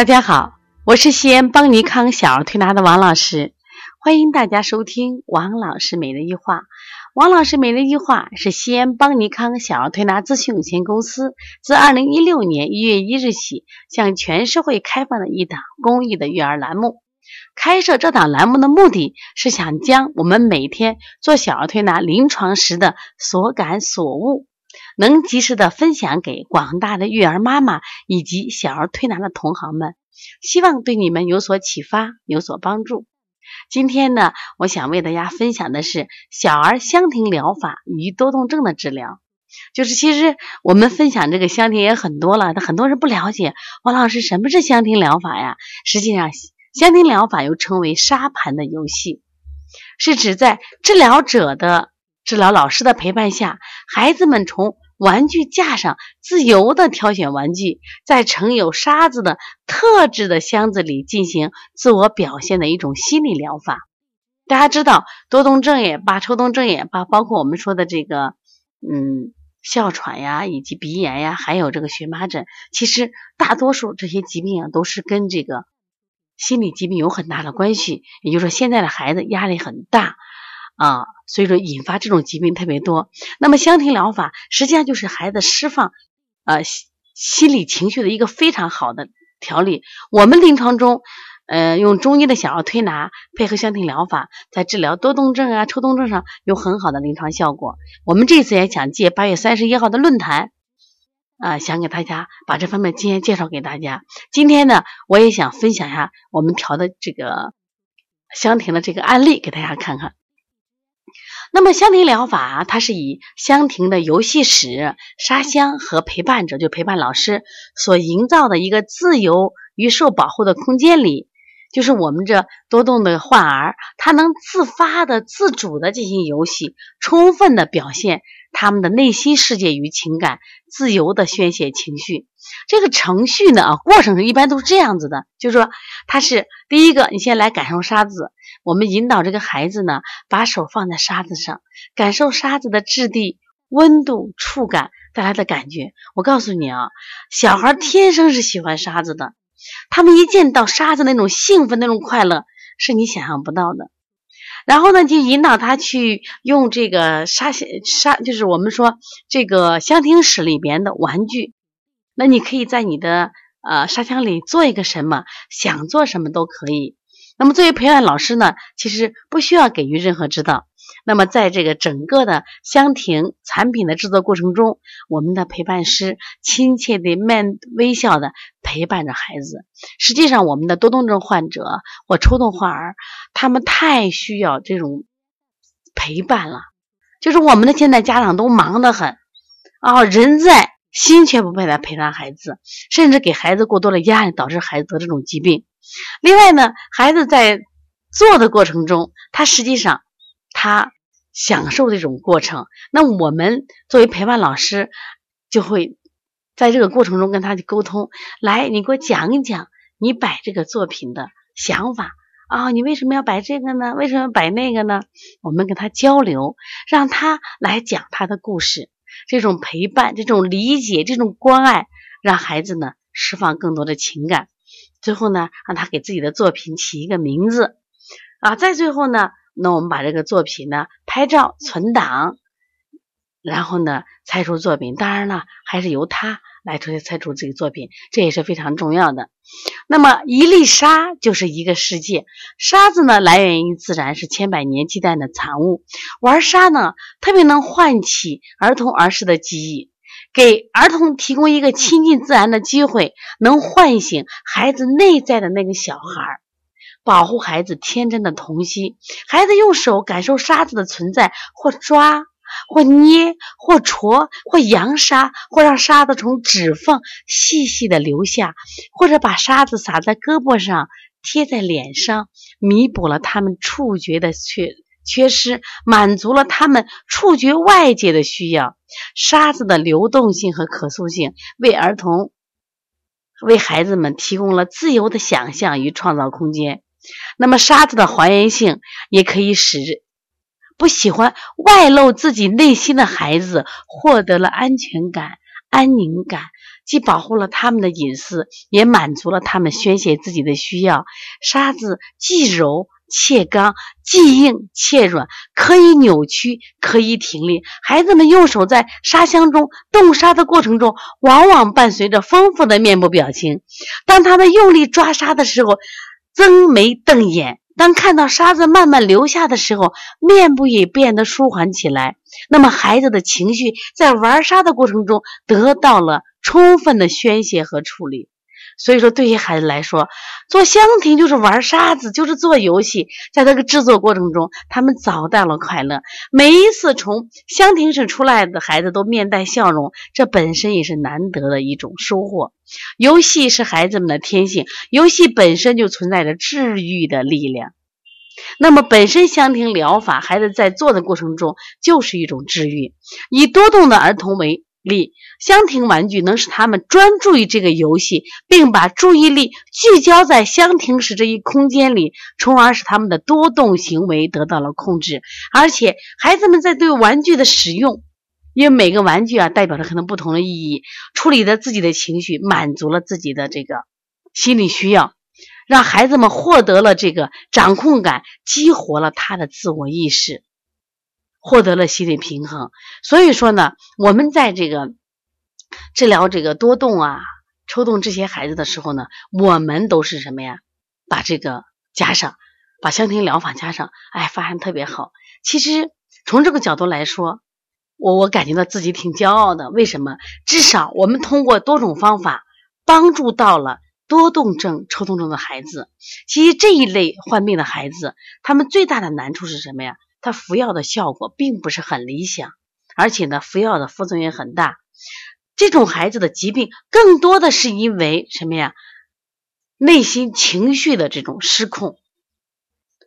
大家好，我是西安邦尼康小儿推拿的王老师，欢迎大家收听王老师每日一话。王老师每日一话是西安邦尼康小儿推拿咨询有限公司自二零一六年一月一日起向全社会开放的一档公益的育儿栏目。开设这档栏目的目的是想将我们每天做小儿推拿临床时的所感所悟。能及时的分享给广大的育儿妈妈以及小儿推拿的同行们，希望对你们有所启发，有所帮助。今天呢，我想为大家分享的是小儿香庭疗法与多动症的治疗。就是其实我们分享这个香庭也很多了，很多人不了解王老师什么是香庭疗法呀？实际上，香庭疗法又称为沙盘的游戏，是指在治疗者的。治疗老师的陪伴下，孩子们从玩具架上自由的挑选玩具，在盛有沙子的特制的箱子里进行自我表现的一种心理疗法。大家知道，多动症也罢，抽动症也罢，包括我们说的这个，嗯，哮喘呀，以及鼻炎呀，还有这个荨麻疹，其实大多数这些疾病啊，都是跟这个心理疾病有很大的关系。也就是说，现在的孩子压力很大。啊，所以说引发这种疾病特别多。那么香庭疗法实际上就是孩子释放呃心理情绪的一个非常好的调理。我们临床中，呃，用中医的小儿推拿配合香庭疗法，在治疗多动症啊、抽动症上有很好的临床效果。我们这次也想借八月三十一号的论坛，啊，想给大家把这方面经验介绍给大家。今天呢，我也想分享一下我们调的这个香庭的这个案例给大家看看。那么香庭疗法，它是以香庭的游戏室、沙箱和陪伴者，就陪伴老师所营造的一个自由与受保护的空间里，就是我们这多动的患儿，他能自发的、自主的进行游戏，充分的表现他们的内心世界与情感，自由的宣泄情绪。这个程序呢，啊，过程一般都是这样子的，就是说，它是第一个，你先来感受沙子。我们引导这个孩子呢，把手放在沙子上，感受沙子的质地、温度、触感带来的感觉。我告诉你啊，小孩天生是喜欢沙子的，他们一见到沙子那种兴奋、那种快乐，是你想象不到的。然后呢，就引导他去用这个沙沙，就是我们说这个香亭室里边的玩具。那你可以在你的呃沙箱里做一个什么，想做什么都可以。那么作为陪伴老师呢，其实不需要给予任何指导。那么在这个整个的香亭产品的制作过程中，我们的陪伴师亲切的面微笑的陪伴着孩子。实际上，我们的多动症患者或抽动患儿，他们太需要这种陪伴了。就是我们的现在家长都忙得很啊，人在心却不配来陪伴孩子，甚至给孩子过多的压力，导致孩子得这种疾病。另外呢，孩子在做的过程中，他实际上他享受这种过程。那我们作为陪伴老师，就会在这个过程中跟他去沟通。来，你给我讲一讲你摆这个作品的想法啊，你为什么要摆这个呢？为什么要摆那个呢？我们跟他交流，让他来讲他的故事。这种陪伴、这种理解、这种关爱，让孩子呢释放更多的情感。最后呢，让他给自己的作品起一个名字啊！再最后呢，那我们把这个作品呢拍照存档，然后呢猜出作品。当然了，还是由他来出猜出这个作品，这也是非常重要的。那么一粒沙就是一个世界，沙子呢来源于自然，是千百年积淀的产物。玩沙呢，特别能唤起儿童儿时的记忆。给儿童提供一个亲近自然的机会，能唤醒孩子内在的那个小孩，保护孩子天真的童心。孩子用手感受沙子的存在，或抓，或捏，或戳，或扬沙，或让沙子从指缝细细的流下，或者把沙子撒在胳膊上，贴在脸上，弥补了他们触觉的缺。缺失满足了他们触觉外界的需要，沙子的流动性和可塑性为儿童、为孩子们提供了自由的想象与创造空间。那么，沙子的还原性也可以使不喜欢外露自己内心的孩子获得了安全感、安宁感、既保护了他们的隐私，也满足了他们宣泄自己的需要。沙子既柔且刚，既硬且软，可以扭曲，可以挺立。孩子们用手在沙箱中动沙的过程中，往往伴随着丰富的面部表情。当他们用力抓沙的时候，睁眉瞪眼。当看到沙子慢慢流下的时候，面部也变得舒缓起来。那么，孩子的情绪在玩沙的过程中得到了充分的宣泄和处理。所以说，对于孩子来说，做香亭就是玩沙子，就是做游戏。在这个制作过程中，他们找到了快乐。每一次从香亭室出来的孩子都面带笑容，这本身也是难得的一种收获。游戏是孩子们的天性，游戏本身就存在着治愈的力量。那么，本身香亭疗法，孩子在做的过程中就是一种治愈。以多动的儿童为。力香亭玩具能使他们专注于这个游戏，并把注意力聚焦在香亭时这一空间里，从而使他们的多动行为得到了控制。而且，孩子们在对玩具的使用，因为每个玩具啊代表着可能不同的意义，处理了自己的情绪，满足了自己的这个心理需要，让孩子们获得了这个掌控感，激活了他的自我意识。获得了心理平衡，所以说呢，我们在这个治疗这个多动啊、抽动这些孩子的时候呢，我们都是什么呀？把这个加上，把香庭疗法加上，哎，发现特别好。其实从这个角度来说，我我感觉到自己挺骄傲的。为什么？至少我们通过多种方法帮助到了多动症、抽动症的孩子。其实这一类患病的孩子，他们最大的难处是什么呀？他服药的效果并不是很理想，而且呢，服药的副作用很大。这种孩子的疾病更多的是因为什么呀？内心情绪的这种失控，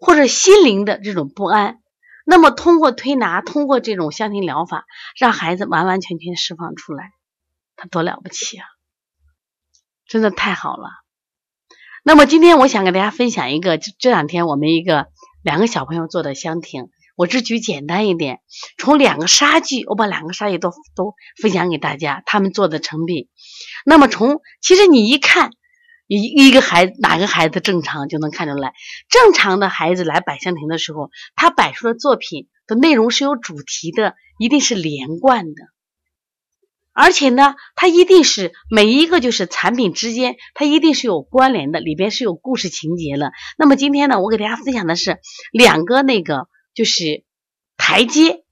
或者心灵的这种不安。那么，通过推拿，通过这种香庭疗法，让孩子完完全全释放出来，他多了不起啊！真的太好了。那么，今天我想给大家分享一个，这两天我们一个两个小朋友做的香亭。我只举简单一点，从两个沙具，我把两个沙具都都分享给大家，他们做的成品。那么从其实你一看，一一个孩子哪个孩子正常就能看出来。正常的孩子来百香亭的时候，他摆出的作品的内容是有主题的，一定是连贯的，而且呢，它一定是每一个就是产品之间，它一定是有关联的，里边是有故事情节的。那么今天呢，我给大家分享的是两个那个。就是台阶，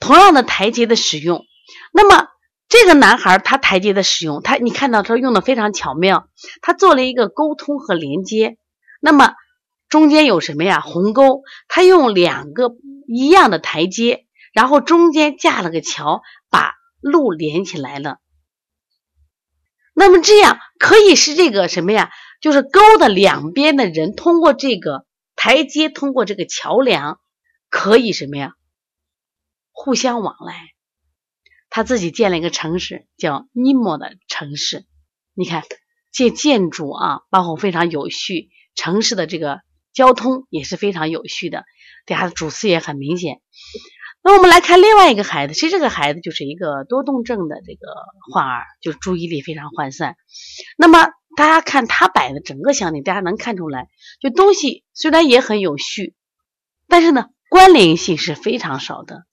同样的台阶的使用。那么这个男孩他台阶的使用，他你看到他用的非常巧妙，他做了一个沟通和连接。那么中间有什么呀？鸿沟，他用两个一样的台阶，然后中间架了个桥，把路连起来了。那么这样可以是这个什么呀？就是沟的两边的人通过这个。台阶通过这个桥梁可以什么呀？互相往来。他自己建了一个城市，叫尼莫的城市。你看，这建筑啊，包括非常有序，城市的这个交通也是非常有序的。底下的主次也很明显。那我们来看另外一个孩子，其实这个孩子就是一个多动症的这个患儿，就注意力非常涣散。那么大家看他摆的整个香亭，大家能看出来，就东西虽然也很有序，但是呢关联性是非常少的。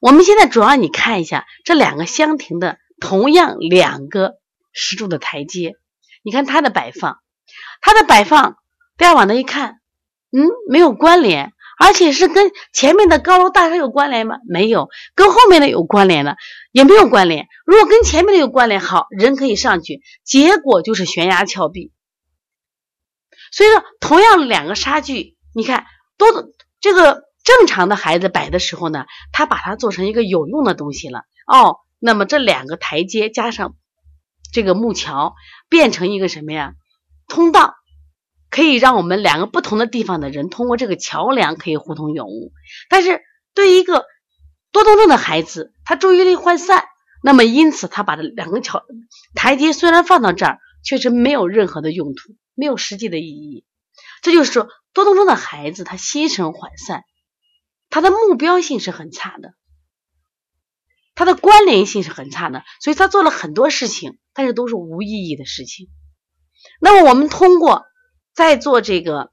我们现在主要你看一下这两个香亭的同样两个石柱的台阶，你看它的摆放，它的摆放，大家往那一看，嗯，没有关联。而且是跟前面的高楼大厦有关联吗？没有，跟后面的有关联的也没有关联。如果跟前面的有关联，好人可以上去，结果就是悬崖峭壁。所以说，同样两个沙具，你看，多这个正常的孩子摆的时候呢，他把它做成一个有用的东西了哦。那么这两个台阶加上这个木桥，变成一个什么呀？通道。可以让我们两个不同的地方的人通过这个桥梁可以互通有无，但是对于一个多动症的孩子，他注意力涣散，那么因此他把这两个桥台阶虽然放到这儿，确实没有任何的用途，没有实际的意义。这就是说，多动症的孩子他心神涣散，他的目标性是很差的。他的关联性是很差的，所以他做了很多事情，但是都是无意义的事情。那么我们通过在做这个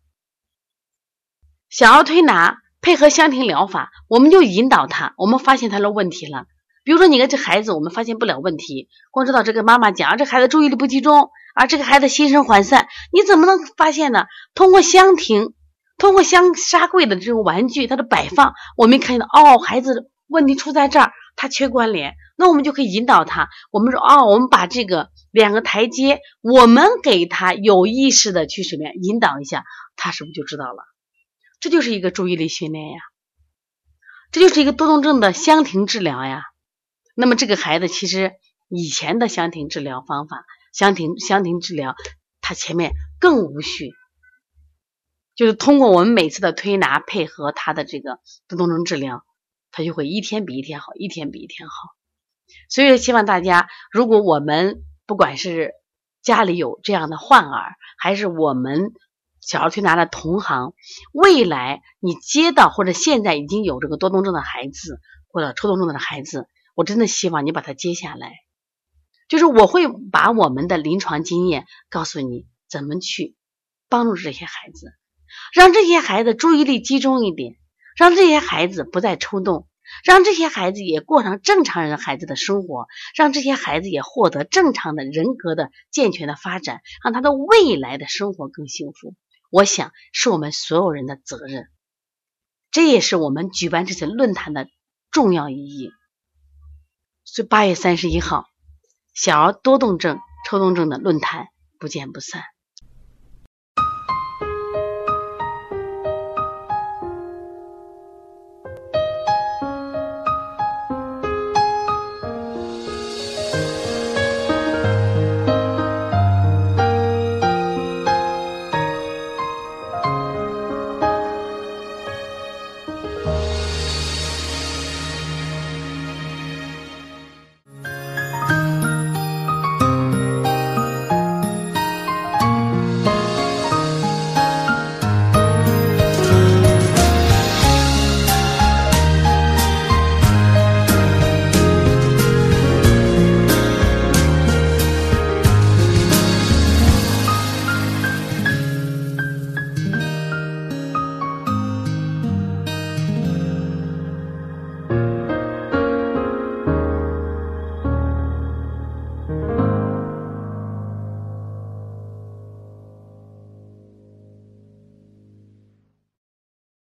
小儿推拿配合香庭疗法，我们就引导他，我们发现他的问题了。比如说，你看这孩子，我们发现不了问题，光知道这个妈妈讲，这孩子注意力不集中，啊，这个孩子心神涣散，你怎么能发现呢？通过香庭，通过香沙柜的这种玩具，它的摆放，我们看到哦，孩子问题出在这儿，他缺关联，那我们就可以引导他。我们说哦，我们把这个两个台阶，我们给他有意识的去什么呀？引导一下，他是不是就知道了？这就是一个注意力训练呀，这就是一个多动症的香庭治疗呀。那么这个孩子其实以前的香庭治疗方法，香庭香庭治疗，他前面更无序，就是通过我们每次的推拿配合他的这个多动症治疗，他就会一天比一天好，一天比一天好。所以希望大家，如果我们不管是家里有这样的患儿，还是我们小儿推拿的同行，未来你接到或者现在已经有这个多动症的孩子或者抽动症的孩子。我真的希望你把它接下来，就是我会把我们的临床经验告诉你，怎么去帮助这些孩子，让这些孩子注意力集中一点，让这些孩子不再抽动，让这些孩子也过上正常人孩子的生活，让这些孩子也获得正常的人格的健全的发展，让他的未来的生活更幸福。我想是我们所有人的责任，这也是我们举办这次论坛的重要意义。所以八月三十一号，小儿多动症、抽动症的论坛，不见不散。